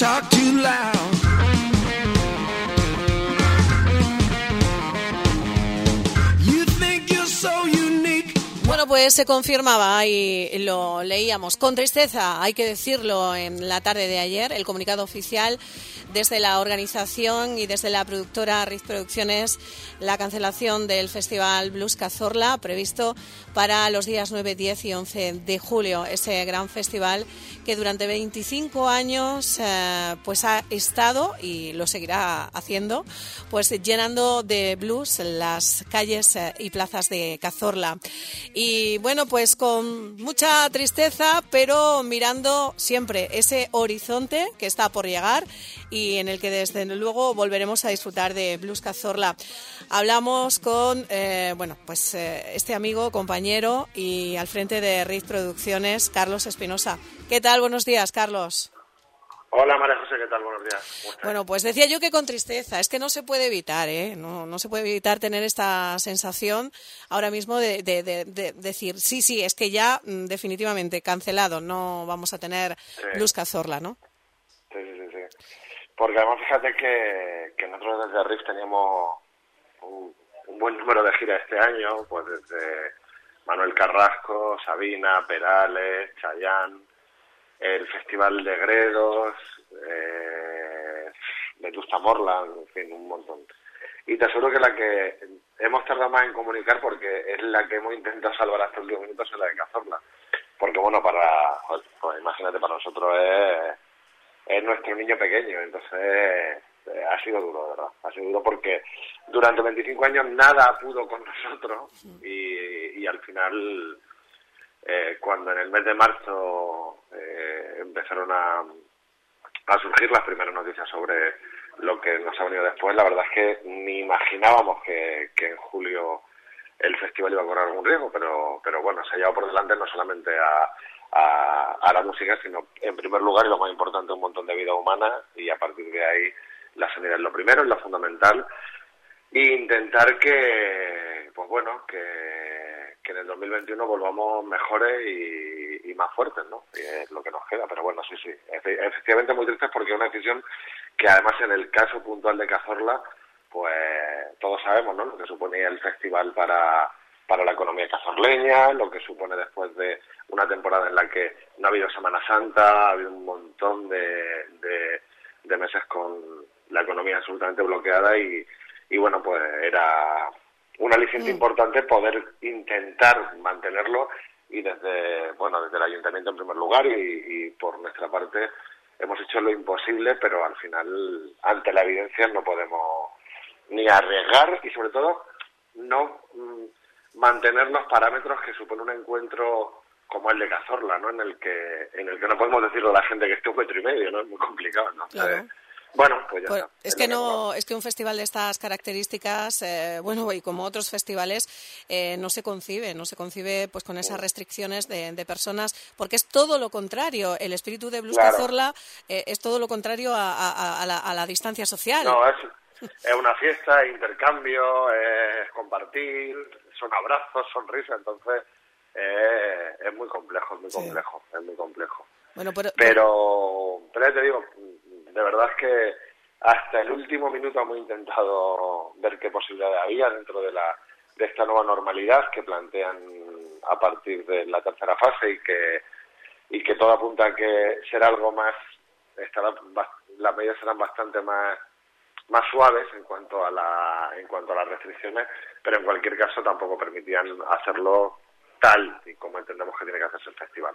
talk too loud. Pues se confirmaba y lo leíamos con tristeza, hay que decirlo, en la tarde de ayer, el comunicado oficial desde la organización y desde la productora Riz Producciones la cancelación del Festival Blues Cazorla previsto para los días 9, 10 y 11 de julio. Ese gran festival que durante 25 años eh, pues ha estado y lo seguirá haciendo pues llenando de blues las calles eh, y plazas de Cazorla. Y bueno, pues con mucha tristeza, pero mirando siempre ese horizonte que está por llegar y en el que desde luego volveremos a disfrutar de Blues Cazorla. Hablamos con eh, bueno, pues eh, este amigo, compañero y al frente de Riz Producciones, Carlos Espinosa. ¿Qué tal? Buenos días, Carlos. Hola María José, ¿qué tal? Buenos días. Bueno, pues decía yo que con tristeza, es que no se puede evitar, ¿eh? No, no se puede evitar tener esta sensación ahora mismo de, de- de- de decir, sí, sí, es que ya mm, definitivamente cancelado, no vamos a tener Sí. Blues Cazorla, ¿no? Sí, sí, sí, sí. Porque además fíjate que, que nosotros desde Riff teníamos un, un buen número de giras este año, pues desde Manuel Carrasco, Sabina, Perales, Chayán, el Festival de Gredos, eh, Vetusta Morland, en fin, un montón. Y te aseguro que la que hemos tardado más en comunicar porque es la que hemos intentado salvar hasta el último minuto es la de Cazorla. Porque bueno, para, pues imagínate, para nosotros es, es nuestro niño pequeño, entonces eh, ha sido duro, verdad. Ha sido duro porque durante 25 años nada pudo con nosotros y, y al final, eh, cuando en el mes de marzo eh, empezaron a, a surgir las primeras noticias sobre lo que nos ha venido después, la verdad es que ni imaginábamos que, en julio el festival iba a correr algún riesgo, pero, pero bueno, se ha llevado por delante no solamente a, a, a la música, sino en primer lugar y lo más importante, un montón de vida humana y a partir de ahí la sanidad es lo primero, es lo fundamental. E intentar que, pues bueno, que, en el 2021 volvamos mejores y, más fuertes, ¿no? Y es lo que nos queda, pero bueno, sí, sí, Efe- efectivamente muy tristes porque es una decisión que además en el caso puntual de Cazorla, pues todos sabemos, ¿no? Lo que suponía el festival para, para la economía cazorleña, lo que supone después de una temporada en la que no ha habido Semana Santa, ha habido un montón de, de, meses con la economía absolutamente bloqueada y bueno, pues era un aliciente importante poder intentar mantenerlo y desde, bueno, desde el ayuntamiento en primer lugar y, y por nuestra parte hemos hecho lo imposible, pero al final, ante la evidencia, no podemos ni arriesgar y sobre todo no mm, mantener los parámetros que supone un encuentro como el de Cazorla, ¿no? En el que en el que no podemos decirle a la gente que esté un metro y medio, ¿no? Es muy complicado, ¿no? Claro. Bueno, pues ya está. es que no, es que un festival de estas características, eh, bueno, y como otros festivales, eh, no se concibe, no se concibe pues con esas restricciones de, de personas, porque es todo lo contrario. El espíritu de Blues Claro. Cazorla eh, es todo lo contrario a, a- a la, a la distancia social. No, es, es una fiesta, es intercambio, es compartir, son abrazos, sonrisas, entonces eh, es muy complejo, es muy Sí. complejo, es muy complejo. Bueno, pero, Pero, pero ya te digo, de verdad es que hasta el último minuto hemos intentado ver qué posibilidades había dentro de la de esta nueva normalidad que plantean a partir de la tercera fase y que y que todo apunta a que será algo más estará las medidas serán bastante más más suaves en cuanto a la en cuanto a las restricciones pero en cualquier caso tampoco permitían hacerlo tal y como entendemos que tiene que hacerse el festival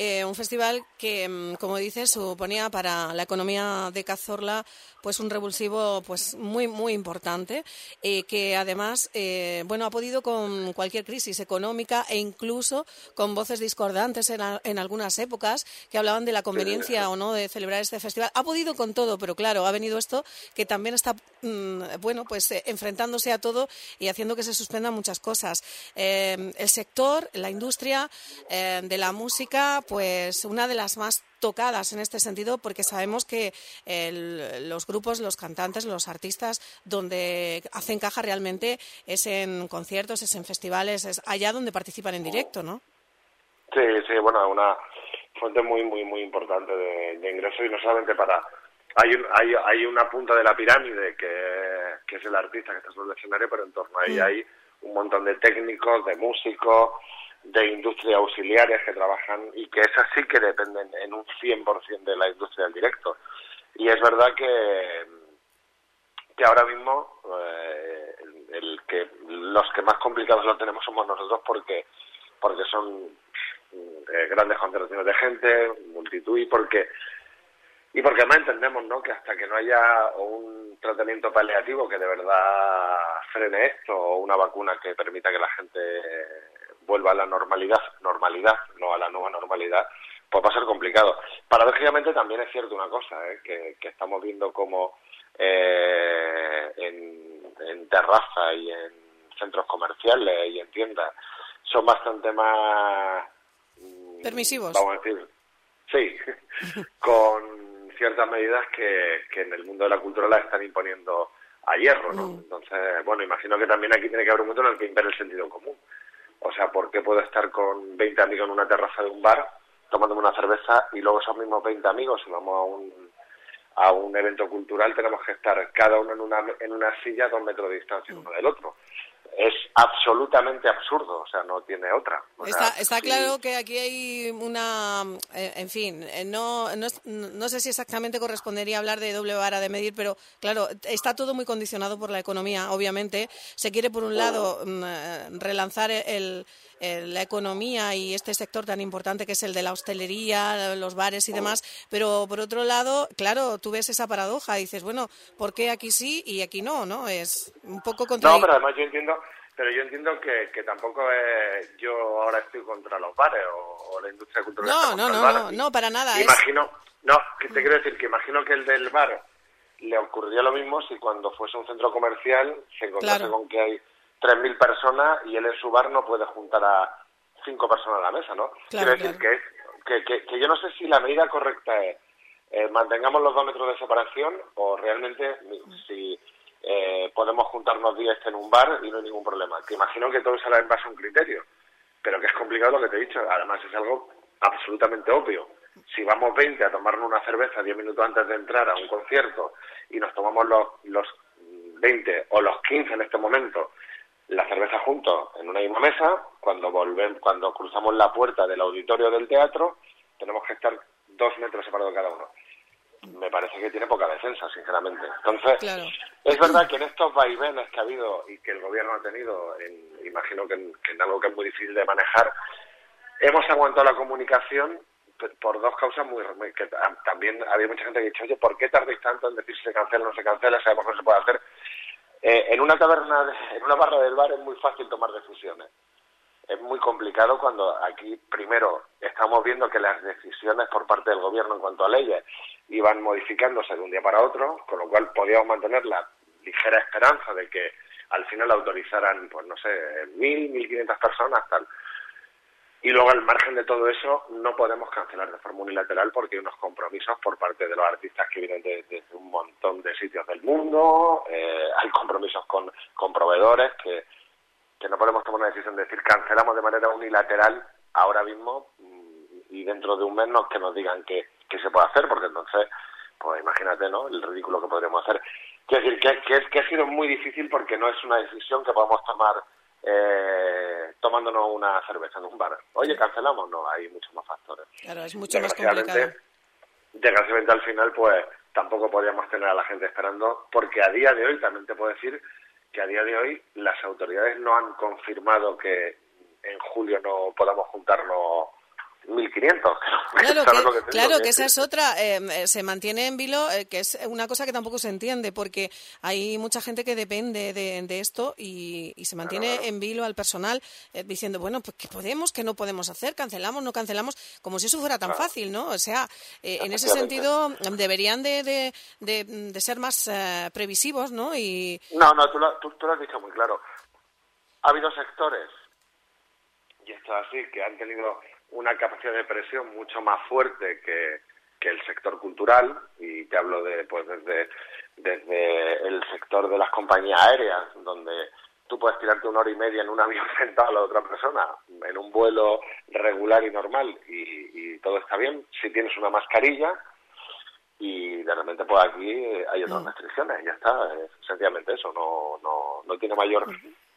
Eh, un festival que, mm, como dices, suponía para la economía de Cazorla pues un revulsivo pues muy muy importante eh, que además eh, bueno ha podido con cualquier crisis económica e incluso con voces discordantes en, a- en algunas épocas que hablaban de la conveniencia o no de celebrar este festival. Ha podido con todo pero claro ha venido esto que también está mm, bueno pues eh, enfrentándose a todo y haciendo que se suspendan muchas cosas. Eh, el sector la industria de la música pues una de las más tocadas en este sentido porque sabemos que el- los grupos, los cantantes, los artistas donde hacen caja realmente es en conciertos, es en festivales, es allá donde participan en directo, ¿no? Sí, sí, bueno, una, fuente muy, muy, muy importante de, de ingresos y no solamente para... Hay, un, hay, hay una punta de la pirámide que, que es el artista que está sobre el escenario, pero en torno a ella hay un montón de técnicos, de músicos, de industrias auxiliares que trabajan y que esas sí que dependen en un 100% de la industria del directo. Y es verdad que, que ahora mismo eh, el, que los que más complicados lo tenemos somos nosotros porque porque son eh, grandes concentraciones de gente, multitud y porque y porque además entendemos ¿no? que hasta que no haya un tratamiento paliativo que de verdad frene esto o una vacuna que permita que la gente vuelva a la normalidad, normalidad, no a la nueva normalidad, pues va a ser complicado. Paradójicamente también es cierto una cosa, ¿eh? que, estamos viendo como eh, en, en terraza y en centros comerciales y en tiendas son bastante más mm, permisivos. Vamos a decir, sí, con ciertas medidas que, que en el mundo de la cultura las están imponiendo a hierro, ¿no? Mm. Entonces, bueno, imagino que también aquí tiene que haber un momento en el que impere el sentido común. O sea, ¿por qué puedo estar con 20 amigos en una terraza de un bar tomándome una cerveza y luego esos mismos 20 amigos, si vamos a un, a un evento cultural, tenemos que estar cada uno en una, en una silla a dos metros de distancia uno del otro? Es absolutamente absurdo, o sea, no tiene otra. está, está claro que aquí hay una, eh, en fin, eh, no, no, no, sé si exactamente correspondería hablar de doble vara de medir, pero claro, está todo muy condicionado por la economía, obviamente. Se quiere, por un lado, mm, eh, relanzar el, la economía y este sector tan importante que es el de la hostelería, los bares y demás, pero por otro lado, claro, tú ves esa paradoja, dices, bueno, ¿por qué aquí sí y aquí no? ¿no? Es un poco contradictorio. No, pero además yo entiendo, pero yo entiendo que, que tampoco es, yo ahora estoy contra los bares o, la industria cultural. No, no, no, no, no, para nada. Imagino, no, que te quiero decir que imagino que el del bar le ocurriría lo mismo si cuando fuese un centro comercial se encontrase con que hay 3.000 personas y él en su bar no puede juntar a cinco personas a la mesa, ¿no? Quiero decir que, que, que, yo no sé si la medida correcta es eh, mantengamos los dos metros de separación o realmente si eh, podemos juntarnos 10 en un bar y no hay ningún problema. Que imagino que todo será en base a un criterio, pero que es complicado lo que te he dicho. Además es algo absolutamente obvio. Si vamos 20 a tomarnos una cerveza 10 minutos antes de entrar a un concierto y nos tomamos los, los 20 o los 15 en este momento la cerveza juntos en una misma mesa, cuando volvemos, cuando cruzamos la puerta del auditorio del teatro, tenemos que estar dos metros separados cada uno. Me parece que tiene poca defensa, sinceramente. Entonces, es verdad que en estos vaivenes que ha habido y que el gobierno ha tenido, imagino que en, algo que es muy difícil de manejar, hemos aguantado la comunicación por dos causas muy, que también había mucha gente que ha dicho, oye, ¿por qué tardéis tanto en decir si se cancela o no se cancela? Sabemos que no se puede hacer. Eh, en una taberna, en una barra del bar es muy fácil tomar decisiones. Es muy complicado cuando aquí, primero, estamos viendo que las decisiones por parte del gobierno en cuanto a leyes iban modificándose de un día para otro, con lo cual podíamos mantener la ligera esperanza de que al final autorizaran, pues no sé, mil, mil quinientas personas, tal. Y luego, al margen de todo eso, no podemos cancelar de forma unilateral porque hay unos compromisos por parte de los artistas que vienen de, un montón de sitios del mundo, eh, hay compromisos con, con proveedores que, que no podemos tomar una decisión de decir cancelamos de manera unilateral ahora mismo mm, y dentro de un mes no que nos digan que, que se puede hacer, porque entonces, pues imagínate, ¿no? El ridículo que podríamos hacer. Quiero decir que, que, que ha sido muy difícil porque no es una decisión que podamos tomar eh, tomándonos una cerveza en un bar. Oye, cancelamos, no, hay muchos más factores. Claro, es mucho más complicado. Desgraciadamente al final, pues tampoco podríamos tener a la gente esperando, porque a día de hoy también te puedo decir que a día de hoy las autoridades no han confirmado que en julio no podamos juntarnos 1.500. Claro, que, claro que, esa es otra. Em, eh, se mantiene en vilo, eh, que es una cosa que tampoco se entiende, porque hay mucha gente que depende de, esto y, se mantiene en vilo al personal eh, diciendo, bueno, pues ¿qué podemos, qué no podemos hacer? ¿Cancelamos, no cancelamos? Como si eso fuera tan fácil, ¿no? O sea, en ese sentido deberían de, de, ser más previsivos, ¿no? Y... No, no, tú lo, tú lo has dicho muy claro. Ha habido sectores, y esto es así, que han tenido una capacidad de presión mucho más fuerte que, que el sector cultural y te hablo de pues desde desde el sector de las compañías aéreas donde tú puedes tirarte una hora y media en un avión sentado a la otra persona en un vuelo regular y normal y, y todo está bien, si tienes una mascarilla, y de repente pues aquí hay otras restricciones, ya está, es sencillamente eso, no, no, no tiene mayor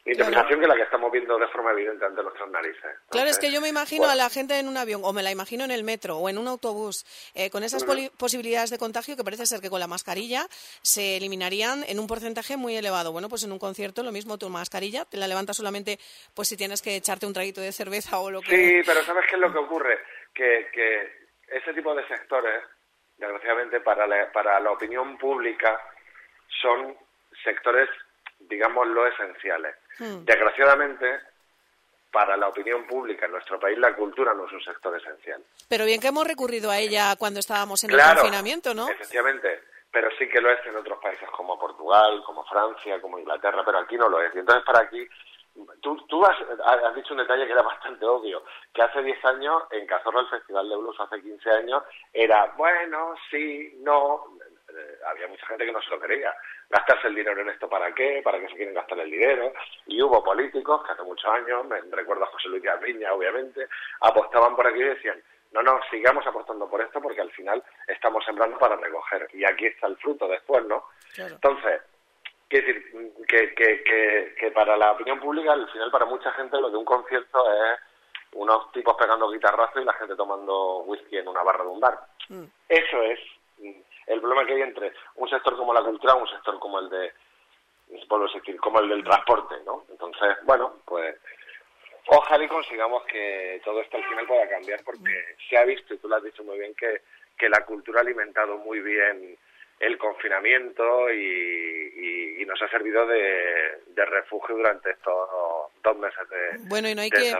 interpretación que la que estamos viendo de forma evidente ante nuestras narices. claro, es que yo me imagino a la gente en un avión, o me la imagino en el metro, o en un autobús, eh, con esas posibilidades de contagio que parece ser que con la mascarilla se eliminarían en un porcentaje muy elevado. Bueno, pues en un concierto lo mismo, tu mascarilla te la levantas solamente pues si tienes que echarte un traguito de cerveza o lo que... Sí, pero ¿sabes qué es lo que ocurre? Que, que ese tipo de sectores desgraciadamente para la, para la opinión pública son sectores, digámoslo, esenciales. Hmm. Desgraciadamente, para la opinión pública en nuestro país la cultura no es un sector esencial. Pero bien que hemos recurrido a ella cuando estábamos en el confinamiento, ¿no? Efectivamente, pero sí que lo es en otros países como Portugal, como Francia, como Inglaterra, pero aquí no lo es. Y entonces para aquí Tú, tú has, has, dicho un detalle que era bastante obvio, que hace 10 años en Cazorla el Festival de Blues, hace 15 años, era bueno, sí, no, eh, había mucha gente que no se lo quería. Gastarse el dinero en esto para qué, para qué se quieren gastar el dinero. Y hubo políticos que hace muchos años, me recuerdo a José Luis Garriña, obviamente, apostaban por aquí y decían, no, no, sigamos apostando por esto porque al final estamos sembrando para recoger. Y aquí está el fruto después, ¿no? Entonces, Quiero decir, que, que, que, para la opinión pública, al final, para mucha gente, lo de un concierto es unos tipos pegando guitarrazos y la gente tomando whisky en una barra de un bar. Mm. Eso es el problema que hay entre un sector como la cultura un sector como el de, decir, como el del transporte, ¿no? Entonces, bueno, pues ojalá y consigamos que todo esto al final pueda cambiar porque se ha visto, y tú lo has dicho muy bien, que, que la cultura ha alimentado muy bien el confinamiento y, y, nos ha servido de, de, refugio durante estos dos meses de bueno y no hay que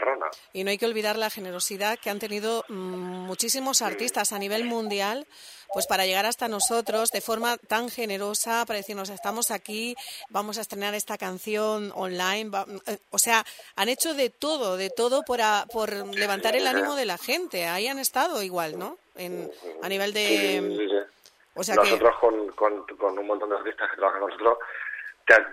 y no hay que olvidar la generosidad que han tenido mm, muchísimos artistas a nivel mundial pues para llegar hasta nosotros de forma tan generosa para decirnos estamos aquí vamos a estrenar esta canción online eh, o sea han hecho de todo de todo por, por levantar el ánimo de la gente. Ahí han estado igual no en, a nivel de nosotros con, con, un montón de artistas que trabajan con nosotros,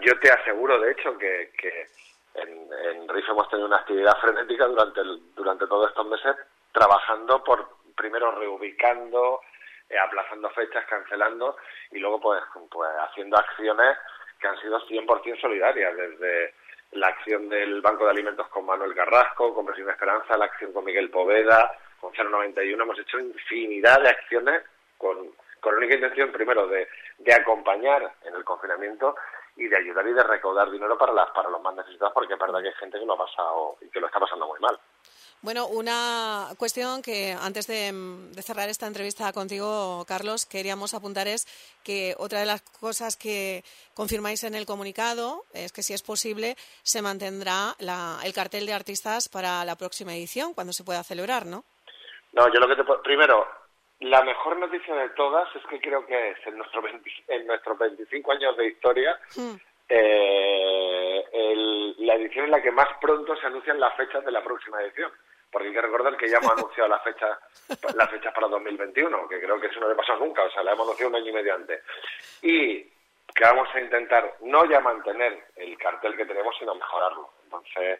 yo te aseguro, de hecho, que, que en, en RIF hemos tenido una actividad frenética durante, durante todos estos meses, trabajando por, primero reubicando, eh, aplazando fechas, cancelando, y luego pues, pues haciendo acciones que han sido 100% solidarias, desde la acción del Banco de Alimentos con Manuel Carrasco, con Presión Esperanza, la acción con Miguel Poveda, con 091, hemos hecho infinidad de acciones con con la única intención, primero, de, de acompañar en el confinamiento y de ayudar y de recaudar dinero para las para los más necesitados porque es verdad que hay gente que lo ha pasado y que lo está pasando muy mal. Bueno, una cuestión que antes de, cerrar esta entrevista contigo, Carlos, queríamos apuntar es que otra de las cosas que confirmáis en el comunicado es que si es posible se mantendrá el cartel de artistas para la próxima edición, cuando se pueda celebrar, ¿no? No, yo lo que te primero la mejor noticia de todas es que creo que es en, nuestro en nuestros 25 años de historia hmm. eh, la edición en la que más pronto se anuncian las fechas de la próxima edición. Porque hay que recordar que ya hemos anunciado las fechas las fechas para 2021, que creo que eso no le pasado nunca, o sea, la hemos anunciado un año y medio antes. Y que vamos a intentar no ya mantener el cartel que tenemos, sino mejorarlo. Entonces,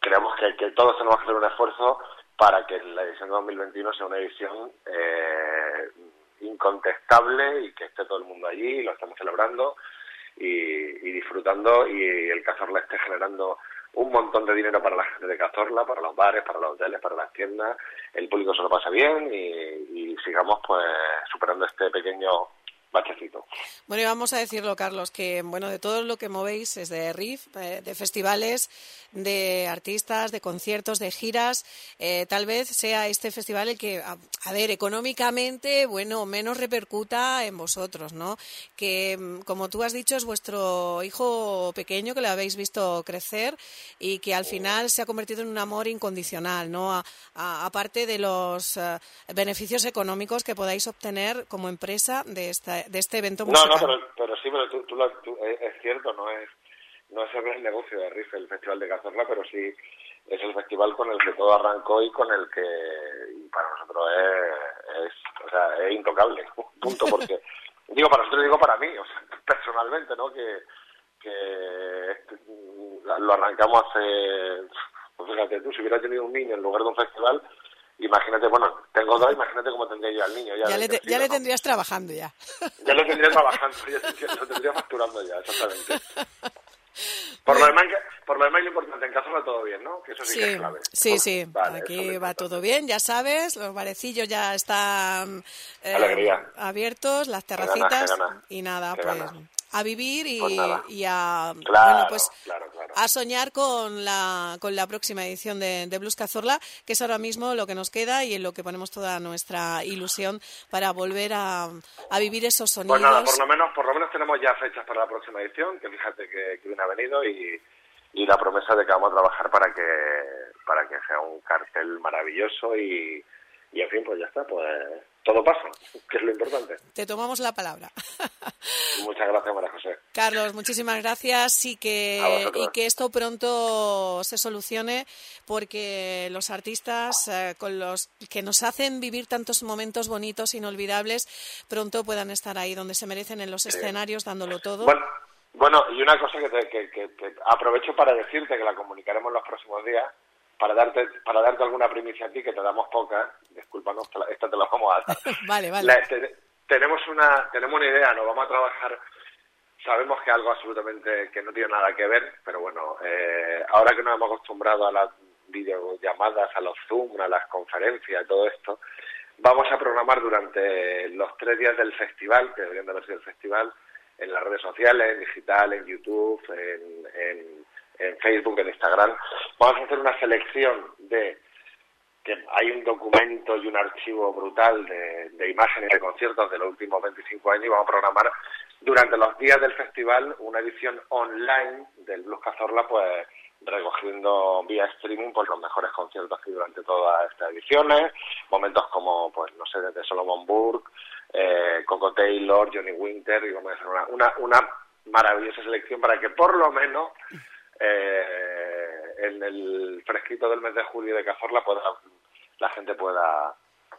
creemos que, que todos tenemos que hacer un esfuerzo para que la edición de 2021 sea una edición eh, incontestable y que esté todo el mundo allí, y lo estamos celebrando y, disfrutando y el Cazorla esté generando un montón de dinero para la gente de Cazorla, para los bares, para los hoteles, para las tiendas, el público se lo pasa bien y, y sigamos pues superando este pequeño bueno, y vamos a decirlo, Carlos, que bueno, de todo lo que movéis es de RIF, eh, de festivales, de artistas, de conciertos, de giras, eh, tal vez sea este festival el que, a, ver, económicamente, bueno, menos repercuta en vosotros, ¿no? Que, mm, como tú has dicho, es vuestro hijo pequeño que lo habéis visto crecer y que al final se ha convertido en un amor incondicional, ¿no? aparte de los eh, beneficios económicos que podáis obtener como empresa de esta de este evento musical. No, no, pero, sí, pero tú, es cierto, no es no es el negocio de Riff, el Festival de Cazorla, pero sí es el festival con el que todo arrancó y con el que para nosotros es, o sea, es intocable, punto, porque digo para nosotros, digo para mí, o sea, personalmente, ¿no? Que, que lo arrancamos hace Pues fíjate tú, si hubiera tenido un niño en lugar de un festival, imagínate, bueno, tengo dos, imagínate cómo tendría yo al niño. Ya, Ya le, te- tendrías trabajando ya. Ya lo tendría trabajando, ya tendría- lo tendría facturando ya, exactamente. Por lo demás, que- por lo demás lo importante, en casa va todo bien, ¿no? Que eso sí, que Sí, es clave. sí, sí. Vale, Aquí va todo bien, ya sabes. Los barecillos ya están eh, abiertos, las terracitas qué ganas, y nada, qué pues ganas. a vivir y, Pues y a Claro, bueno, pues claro. A soñar con la con la próxima edición de, de Blues Cazorla, que es ahora mismo lo que nos queda y en lo que ponemos toda nuestra ilusión para volver a, a vivir esos sonidos. Pues nada, por lo menos, por lo menos tenemos ya fechas para la próxima edición, que fíjate que, que bien ha venido y, y la promesa de que vamos a trabajar para que para que sea un cartel maravilloso y, y en fin, pues ya está, pues todo pasa, que es lo importante. Te tomamos la palabra. Muchas gracias, María José. Carlos, muchísimas gracias y que, y que esto pronto se solucione porque los artistas eh, con los que nos hacen vivir tantos momentos bonitos, inolvidables, pronto puedan estar ahí donde se merecen en los escenarios dándolo todo. Bueno, bueno, y una cosa que, te- que, que- que aprovecho para decirte que la comunicaremos los próximos días, para darte para darte alguna primicia a ti, que te damos pocas, discúlpanos, te la- esta te la vamos a dar. Vale, vale. La- te- tenemos una tenemos una idea, nos vamos a trabajar. Sabemos que algo absolutamente que no tiene nada que ver, pero bueno, eh, ahora que nos hemos acostumbrado a las videollamadas, a los Zoom, a las conferencias, y todo esto, vamos a programar durante los tres días del festival, que deberían de haber sido el festival, en las redes sociales, en digital, en YouTube, en, en, en Facebook, en Instagram. Vamos a hacer una selección de que hay un documento y un archivo brutal de, de imágenes de conciertos de los últimos 25 años y vamos a programar durante los días del festival una edición online del Blues Cazorla, pues recogiendo vía streaming pues los mejores conciertos que durante todas estas ediciones, momentos como, pues no sé, desde Solomon Burke, eh, Coco Taylor, Johnny Winter, y vamos a hacer una, una, una maravillosa selección para que por lo menos eh, en el fresquito del mes de julio de Cazorla pueda, la gente pueda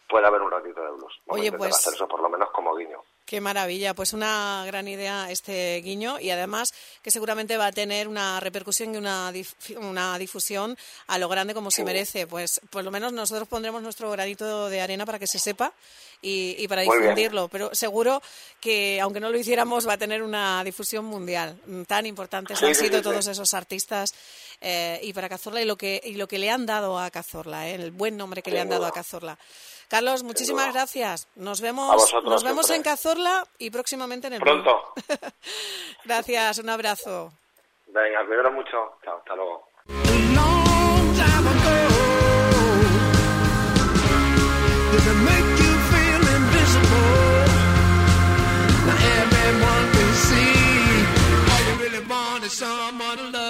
pueda ver un ratito de a Oye, pues- hacer eso por lo menos como guiño. Qué maravilla, pues una gran idea este guiño y además que seguramente va a tener una repercusión y una, dif- una difusión a lo grande como se merece. Pues por lo menos nosotros pondremos nuestro granito de arena para que se sepa y, y para Muy bien. difundirlo, pero seguro que aunque no lo hiciéramos va a tener una difusión mundial. Mm, Tan importantes Sí, han sí, sido todos esos artistas eh, y para Cazorla y lo que y lo que le han dado a Cazorla, eh, el buen nombre que le han dado a Cazorla. Carlos, muchísimas gracias. Nos A vemos, vosotros nos vemos siempre. en Cazorla y próximamente en el Pronto. Gracias, un abrazo. Venga, cuidaros mucho. Chao, hasta luego. someone love.